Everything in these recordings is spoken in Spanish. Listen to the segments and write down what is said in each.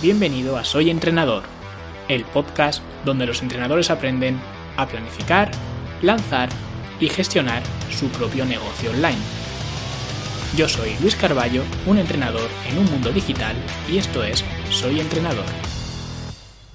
Bienvenido a Soy Entrenador, el podcast donde los entrenadores aprenden a planificar, lanzar y gestionar su propio negocio online. Yo soy Luis Carballo, un entrenador en un mundo digital y esto es Soy Entrenador.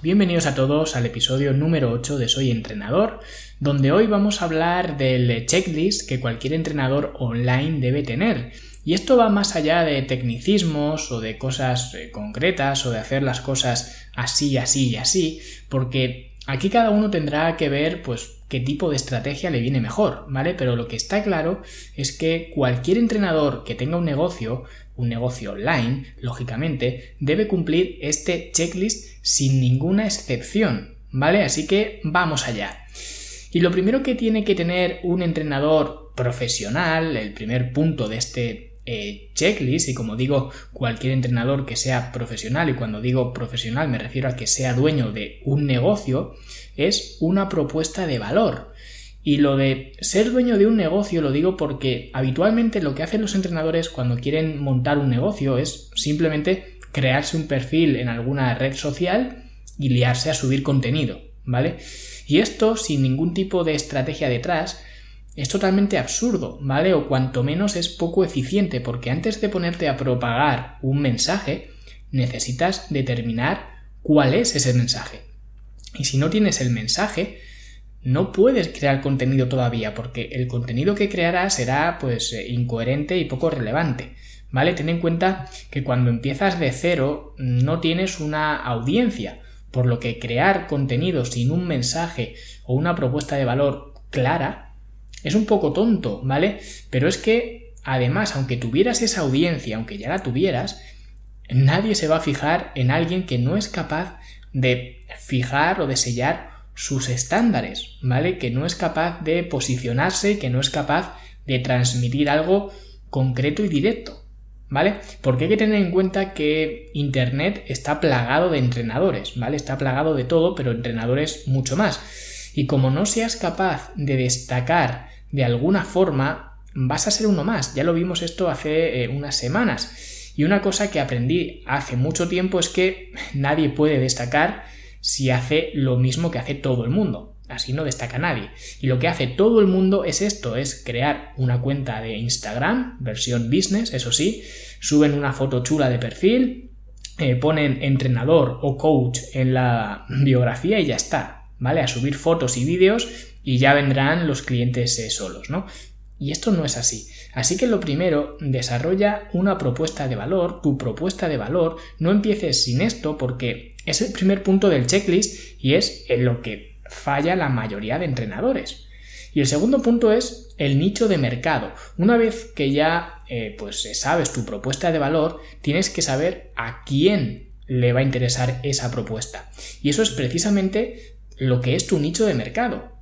Bienvenidos a todos al episodio número 8 de Soy Entrenador, donde hoy vamos a hablar del checklist que cualquier entrenador online debe tener. Y esto va más allá de tecnicismos o de cosas eh, concretas o de hacer las cosas así, así y así, porque aquí cada uno tendrá que ver pues qué tipo de estrategia le viene mejor, ¿vale? Pero lo que está claro es que cualquier entrenador que tenga un negocio, un negocio online, lógicamente, debe cumplir este checklist sin ninguna excepción, ¿vale? Así que vamos allá. Y lo primero que tiene que tener un entrenador profesional, el primer punto de este eh, checklist y como digo cualquier entrenador que sea profesional y cuando digo profesional me refiero a que sea dueño de un negocio es una propuesta de valor y lo de ser dueño de un negocio lo digo porque habitualmente lo que hacen los entrenadores cuando quieren montar un negocio es simplemente crearse un perfil en alguna red social y liarse a subir contenido, ¿vale? Y esto sin ningún tipo de estrategia detrás es totalmente absurdo, ¿vale? O cuanto menos es poco eficiente, porque antes de ponerte a propagar un mensaje, necesitas determinar cuál es ese mensaje. Y si no tienes el mensaje, no puedes crear contenido todavía, porque el contenido que crearás será pues eh, incoherente y poco relevante. ¿Vale? Ten en cuenta que cuando empiezas de cero no tienes una audiencia, por lo que crear contenido sin un mensaje o una propuesta de valor clara es un poco tonto, ¿vale? Pero es que, además, aunque tuvieras esa audiencia, aunque ya la tuvieras, nadie se va a fijar en alguien que no es capaz de fijar o de sellar sus estándares, ¿vale? Que no es capaz de posicionarse, que no es capaz de transmitir algo concreto y directo, ¿vale? Porque hay que tener en cuenta que Internet está plagado de entrenadores, ¿vale? Está plagado de todo, pero entrenadores mucho más. Y como no seas capaz de destacar de alguna forma vas a ser uno más. Ya lo vimos esto hace eh, unas semanas. Y una cosa que aprendí hace mucho tiempo es que nadie puede destacar si hace lo mismo que hace todo el mundo. Así no destaca nadie. Y lo que hace todo el mundo es esto, es crear una cuenta de Instagram, versión business, eso sí, suben una foto chula de perfil, eh, ponen entrenador o coach en la biografía y ya está, ¿vale? A subir fotos y vídeos y ya vendrán los clientes eh, solos, ¿no? Y esto no es así. Así que lo primero, desarrolla una propuesta de valor, tu propuesta de valor, no empieces sin esto porque es el primer punto del checklist y es en lo que falla la mayoría de entrenadores. Y el segundo punto es el nicho de mercado. Una vez que ya eh, pues sabes tu propuesta de valor, tienes que saber a quién le va a interesar esa propuesta. Y eso es precisamente lo que es tu nicho de mercado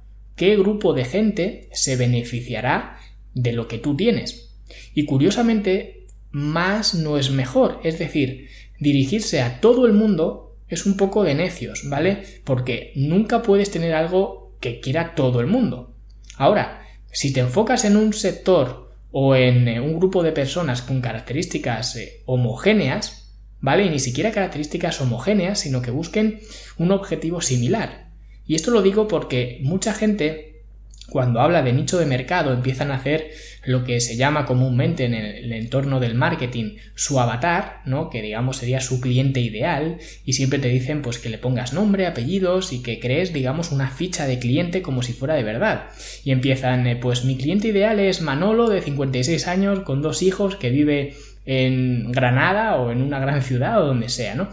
qué grupo de gente se beneficiará de lo que tú tienes. Y curiosamente, más no es mejor, es decir, dirigirse a todo el mundo es un poco de necios, ¿vale? Porque nunca puedes tener algo que quiera todo el mundo. Ahora, si te enfocas en un sector o en eh, un grupo de personas con características eh, homogéneas, ¿vale? Y ni siquiera características homogéneas, sino que busquen un objetivo similar. Y esto lo digo porque mucha gente cuando habla de nicho de mercado empiezan a hacer lo que se llama comúnmente en el, entorno del marketing su avatar, ¿no? Que digamos sería su cliente ideal y siempre te dicen pues que le pongas nombre, apellidos y que crees digamos una ficha de cliente como si fuera de verdad. Y empiezan eh, pues mi cliente ideal es Manolo de 56 años con dos hijos que vive en Granada o en una gran ciudad o donde sea, ¿no?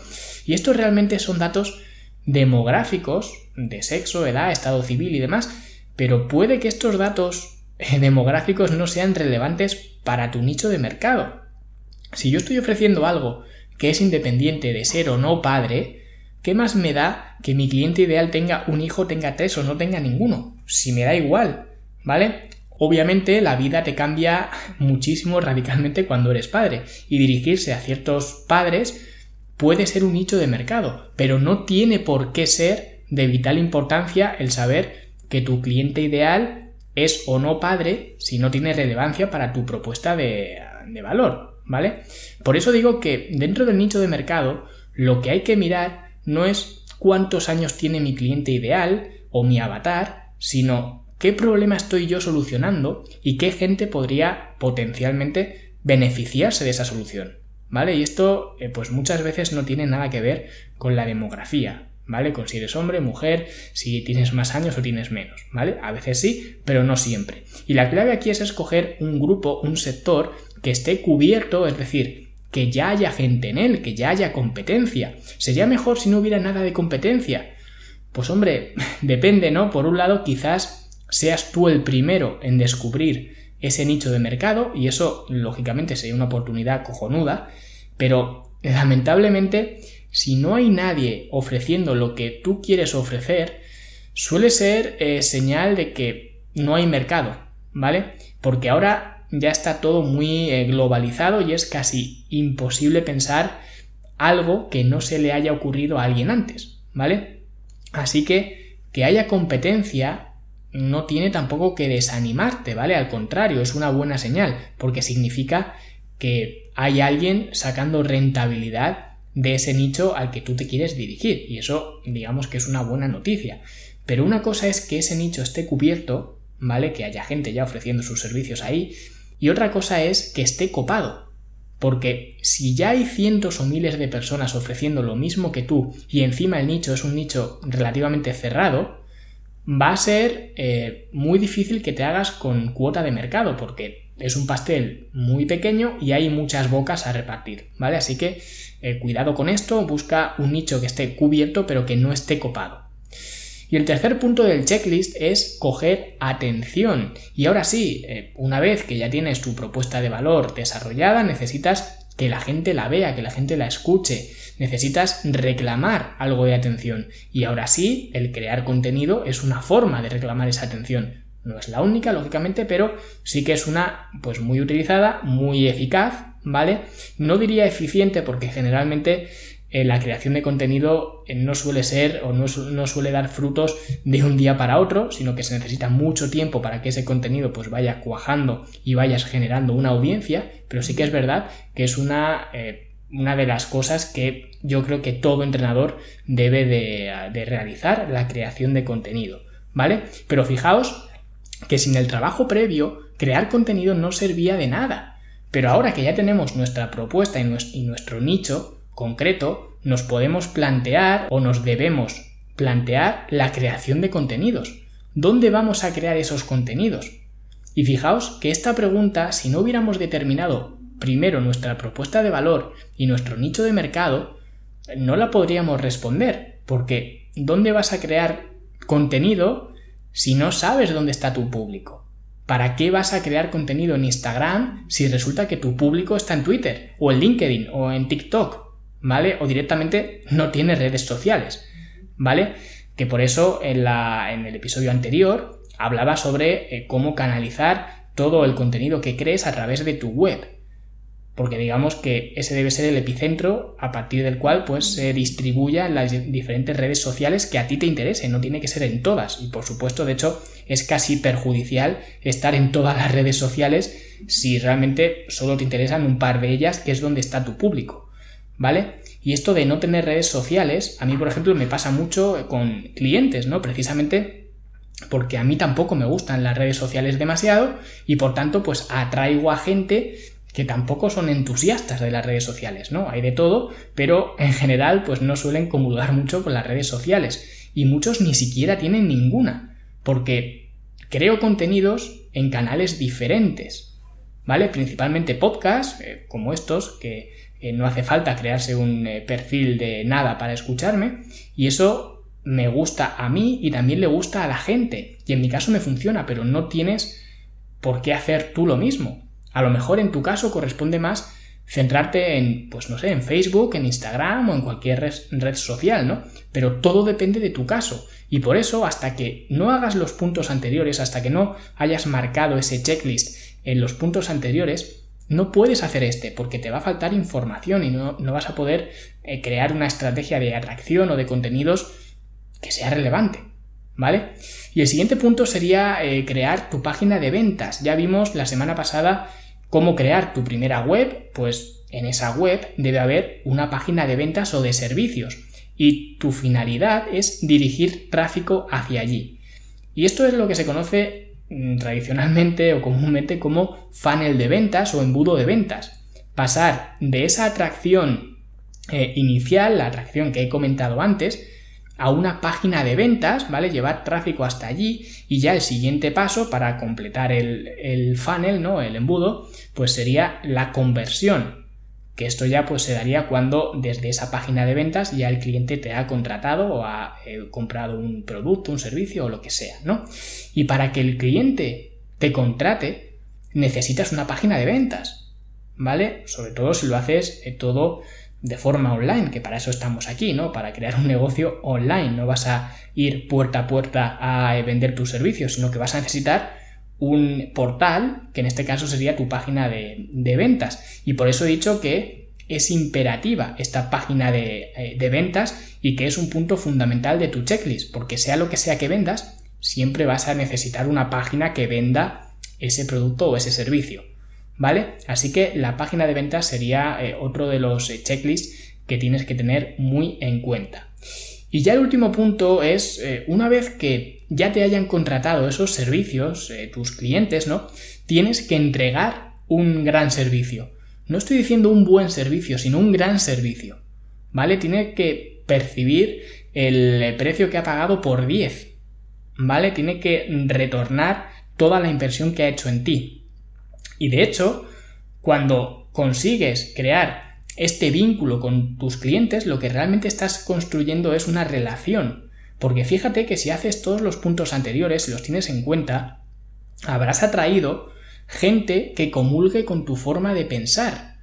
Y estos realmente son datos demográficos de sexo, edad, estado civil y demás, pero puede que estos datos eh, demográficos no sean relevantes para tu nicho de mercado. Si yo estoy ofreciendo algo que es independiente de ser o no padre, ¿qué más me da que mi cliente ideal tenga un hijo, tenga tres o no tenga ninguno? Si me da igual, ¿vale? Obviamente la vida te cambia muchísimo radicalmente cuando eres padre y dirigirse a ciertos padres puede ser un nicho de mercado, pero no tiene por qué ser de vital importancia el saber que tu cliente ideal es o no padre si no tiene relevancia para tu propuesta de, valor, ¿vale? Por eso digo que dentro del nicho de mercado lo que hay que mirar no es cuántos años tiene mi cliente ideal o mi avatar, sino qué problema estoy yo solucionando y qué gente podría potencialmente beneficiarse de esa solución. ¿Vale? Y esto, eh, pues muchas veces no tiene nada que ver con la demografía, ¿vale? Con si eres hombre, mujer, si tienes más años o tienes menos, ¿vale? A veces sí, pero no siempre. Y la clave aquí es escoger un grupo, un sector que esté cubierto, es decir, que ya haya gente en él, que ya haya competencia. Sería mejor si no hubiera nada de competencia. Pues hombre, depende, ¿no? Por un lado, quizás seas tú el primero en descubrir ese nicho de mercado y eso lógicamente sería una oportunidad cojonuda, pero lamentablemente si no hay nadie ofreciendo lo que tú quieres ofrecer, suele ser eh, señal de que no hay mercado, ¿vale? Porque ahora ya está todo muy eh, globalizado y es casi imposible pensar algo que no se le haya ocurrido a alguien antes, ¿vale? Así que que haya competencia no tiene tampoco que desanimarte, ¿vale? Al contrario, es una buena señal, porque significa que hay alguien sacando rentabilidad de ese nicho al que tú te quieres dirigir, y eso digamos que es una buena noticia. Pero una cosa es que ese nicho esté cubierto, ¿vale? Que haya gente ya ofreciendo sus servicios ahí, y otra cosa es que esté copado. Porque si ya hay cientos o miles de personas ofreciendo lo mismo que tú y encima el nicho es un nicho relativamente cerrado, va a ser eh, muy difícil que te hagas con cuota de mercado porque es un pastel muy pequeño y hay muchas bocas a repartir, ¿vale? Así que eh, cuidado con esto, busca un nicho que esté cubierto pero que no esté copado. Y el tercer punto del checklist es coger atención. Y ahora sí, eh, una vez que ya tienes tu propuesta de valor desarrollada, necesitas que la gente la vea, que la gente la escuche. Necesitas reclamar algo de atención. Y ahora sí, el crear contenido es una forma de reclamar esa atención. No es la única, lógicamente, pero sí que es una, pues muy utilizada, muy eficaz, ¿vale? No diría eficiente porque generalmente eh, la creación de contenido eh, no suele ser o no, no, suele dar frutos de un día para otro, sino que se necesita mucho tiempo para que ese contenido pues vaya cuajando y vayas generando una audiencia, pero sí que es verdad que es una, eh, una de las cosas que yo creo que todo entrenador debe de, realizar, la creación de contenido, ¿vale? Pero fijaos que sin el trabajo previo, crear contenido no servía de nada. Pero ahora que ya tenemos nuestra propuesta y nuestro nicho, concreto, nos podemos plantear o nos debemos plantear la creación de contenidos. ¿Dónde vamos a crear esos contenidos? Y fijaos que esta pregunta, si no hubiéramos determinado primero nuestra propuesta de valor y nuestro nicho de mercado, no la podríamos responder, porque ¿dónde vas a crear contenido si no sabes dónde está tu público? ¿Para qué vas a crear contenido en Instagram si resulta que tu público está en Twitter o en LinkedIn o en TikTok? ¿vale? O directamente no tiene redes sociales, ¿vale? Que por eso en, la, en el episodio anterior hablaba sobre eh, cómo canalizar todo el contenido que crees a través de tu web. Porque digamos que ese debe ser el epicentro a partir del cual pues se distribuya en las diferentes redes sociales que a ti te interesen, no tiene que ser en todas. Y por supuesto, de hecho, es casi perjudicial estar en todas las redes sociales si realmente solo te interesan un par de ellas, que es donde está tu público. ¿vale? Y esto de no tener redes sociales, a mí, por ejemplo, me pasa mucho con clientes, ¿no? Precisamente porque a mí tampoco me gustan las redes sociales demasiado y por tanto, pues atraigo a gente que tampoco son entusiastas de las redes sociales, ¿no? Hay de todo, pero en general, pues no suelen comulgar mucho con las redes sociales y muchos ni siquiera tienen ninguna, porque creo contenidos en canales diferentes, ¿vale? Principalmente podcasts, eh, como estos, que eh, no hace falta crearse un eh, perfil de nada para escucharme y eso me gusta a mí y también le gusta a la gente y en mi caso me funciona pero no tienes por qué hacer tú lo mismo a lo mejor en tu caso corresponde más centrarte en pues no sé en Facebook en Instagram o en cualquier red social no pero todo depende de tu caso y por eso hasta que no hagas los puntos anteriores hasta que no hayas marcado ese checklist en los puntos anteriores no puedes hacer este porque te va a faltar información y no, vas a poder eh, crear una estrategia de atracción o de contenidos que sea relevante. ¿Vale? Y el siguiente punto sería eh, crear tu página de ventas. Ya vimos la semana pasada cómo crear tu primera web, pues en esa web debe haber una página de ventas o de servicios y tu finalidad es dirigir tráfico hacia allí. Y esto es lo que se conoce mm, tradicionalmente o comúnmente como funnel de ventas o embudo de ventas. Pasar de esa atracción eh, inicial, la atracción que he comentado antes, a una página de ventas, ¿vale? Llevar tráfico hasta allí y ya el siguiente paso para completar el, funnel, ¿no? El embudo, pues sería la conversión, que esto ya pues se daría cuando desde esa página de ventas ya el cliente te ha contratado o ha eh, comprado un producto, un servicio o lo que sea, ¿no? Y para que el cliente te contrate, necesitas una página de ventas, ¿vale? Sobre todo si lo haces eh, todo de forma online, que para eso estamos aquí, ¿no? Para crear un negocio online. No vas a ir puerta a puerta a vender tus servicios, sino que vas a necesitar un portal, que en este caso sería tu página de, ventas. Y por eso he dicho que es imperativa esta página de, eh, de ventas y que es un punto fundamental de tu checklist, porque sea lo que sea que vendas, siempre vas a necesitar una página que venda ese producto o ese servicio. ¿Vale? Así que la página de ventas sería eh, otro de los eh, checklists que tienes que tener muy en cuenta. Y ya el último punto es, eh, una vez que ya te hayan contratado esos servicios, tus clientes, ¿no? Tienes que entregar un gran servicio. No estoy diciendo un buen servicio, sino un gran servicio. ¿Vale? Tiene que percibir el precio que ha pagado por 10. ¿Vale? Tiene que retornar toda la inversión que ha hecho en ti. Y de hecho, cuando consigues crear este vínculo con tus clientes, lo que realmente estás construyendo es una relación. Porque fíjate que si haces todos los puntos anteriores los tienes en cuenta, habrás atraído gente que comulgue con tu forma de pensar.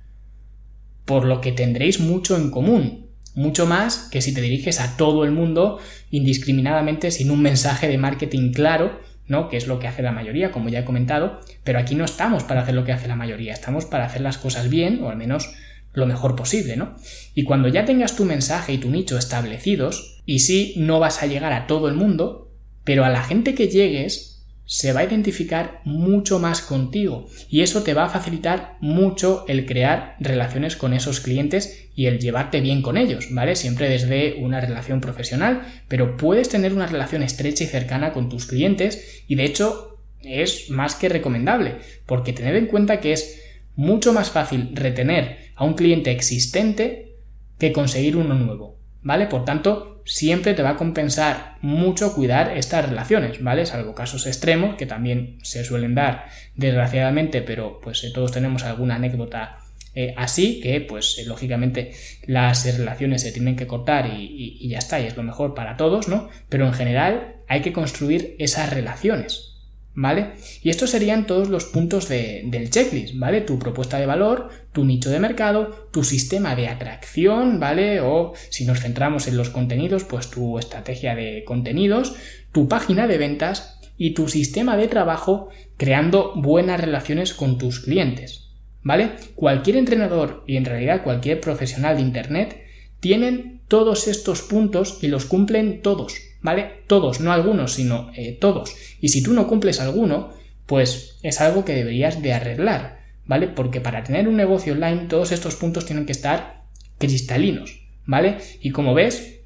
Por lo que tendréis mucho en común. Mucho más que si te diriges a todo el mundo indiscriminadamente sin un mensaje de marketing claro ¿no? Que es lo que hace la mayoría, como ya he comentado, pero aquí no estamos para hacer lo que hace la mayoría, estamos para hacer las cosas bien, o al menos lo mejor posible, ¿no? Y cuando ya tengas tu mensaje y tu nicho establecidos, y sí, no vas a llegar a todo el mundo, pero a la gente que llegues, se va a identificar mucho más contigo y eso te va a facilitar mucho el crear relaciones con esos clientes y el llevarte bien con ellos, ¿vale? Siempre desde una relación profesional, pero puedes tener una relación estrecha y cercana con tus clientes y de hecho es más que recomendable, porque tened en cuenta que es mucho más fácil retener a un cliente existente que conseguir uno nuevo, ¿vale? Por tanto, siempre te va a compensar mucho cuidar estas relaciones, ¿vale? Salvo casos extremos que también se suelen dar desgraciadamente, pero pues eh, todos tenemos alguna anécdota eh, así que pues eh, lógicamente las relaciones se tienen que cortar y, y ya está, y es lo mejor para todos, ¿no? Pero en general hay que construir esas relaciones, ¿vale? Y estos serían todos los puntos del checklist, ¿vale? Tu propuesta de valor, tu nicho de mercado, tu sistema de atracción, ¿vale? O si nos centramos en los contenidos, pues tu estrategia de contenidos, tu página de ventas y tu sistema de trabajo creando buenas relaciones con tus clientes, ¿vale? Cualquier entrenador y en realidad cualquier profesional de Internet tienen todos estos puntos y los cumplen todos, ¿vale? Todos, no algunos, sino eh, todos. Y si tú no cumples alguno, pues es algo que deberías de arreglar, ¿vale? Porque para tener un negocio online todos estos puntos tienen que estar cristalinos, ¿vale? Y como ves,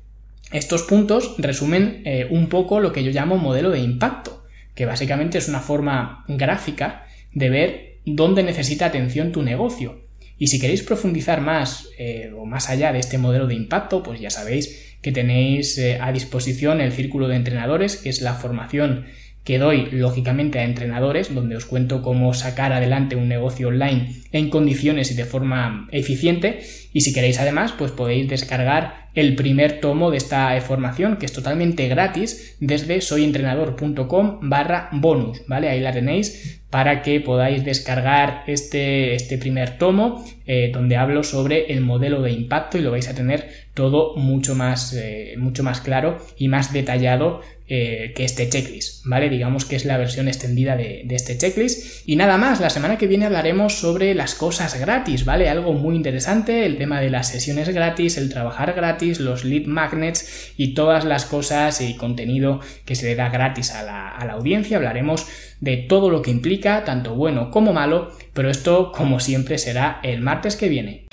estos puntos resumen eh, un poco lo que yo llamo modelo de impacto, que básicamente es una forma gráfica de ver dónde necesita atención tu negocio. Y si queréis profundizar más eh, o más allá de este modelo de impacto, pues ya sabéis que tenéis eh, a disposición el Círculo de Entrenadores, que es la formación que doy lógicamente a entrenadores, donde os cuento cómo sacar adelante un negocio online en condiciones y de forma eficiente. Y si queréis además, pues podéis descargar el primer tomo de esta formación, que es totalmente gratis, desde soyentrenador.com barra bonus, ¿vale? Ahí la tenéis para que podáis descargar este, este primer tomo, eh, donde hablo sobre el modelo de impacto y lo vais a tener todo mucho más, eh, mucho más claro y más detallado eh, que este checklist, ¿vale? Digamos que es la versión extendida de, este checklist. Y nada más, la semana que viene hablaremos sobre las cosas gratis, ¿vale? Algo muy interesante, el tema de las sesiones gratis, el trabajar los lead magnets y todas las cosas y contenido que se le da gratis a la, a la audiencia. Hablaremos de todo lo que implica, tanto bueno como malo, pero esto como siempre será el martes que viene.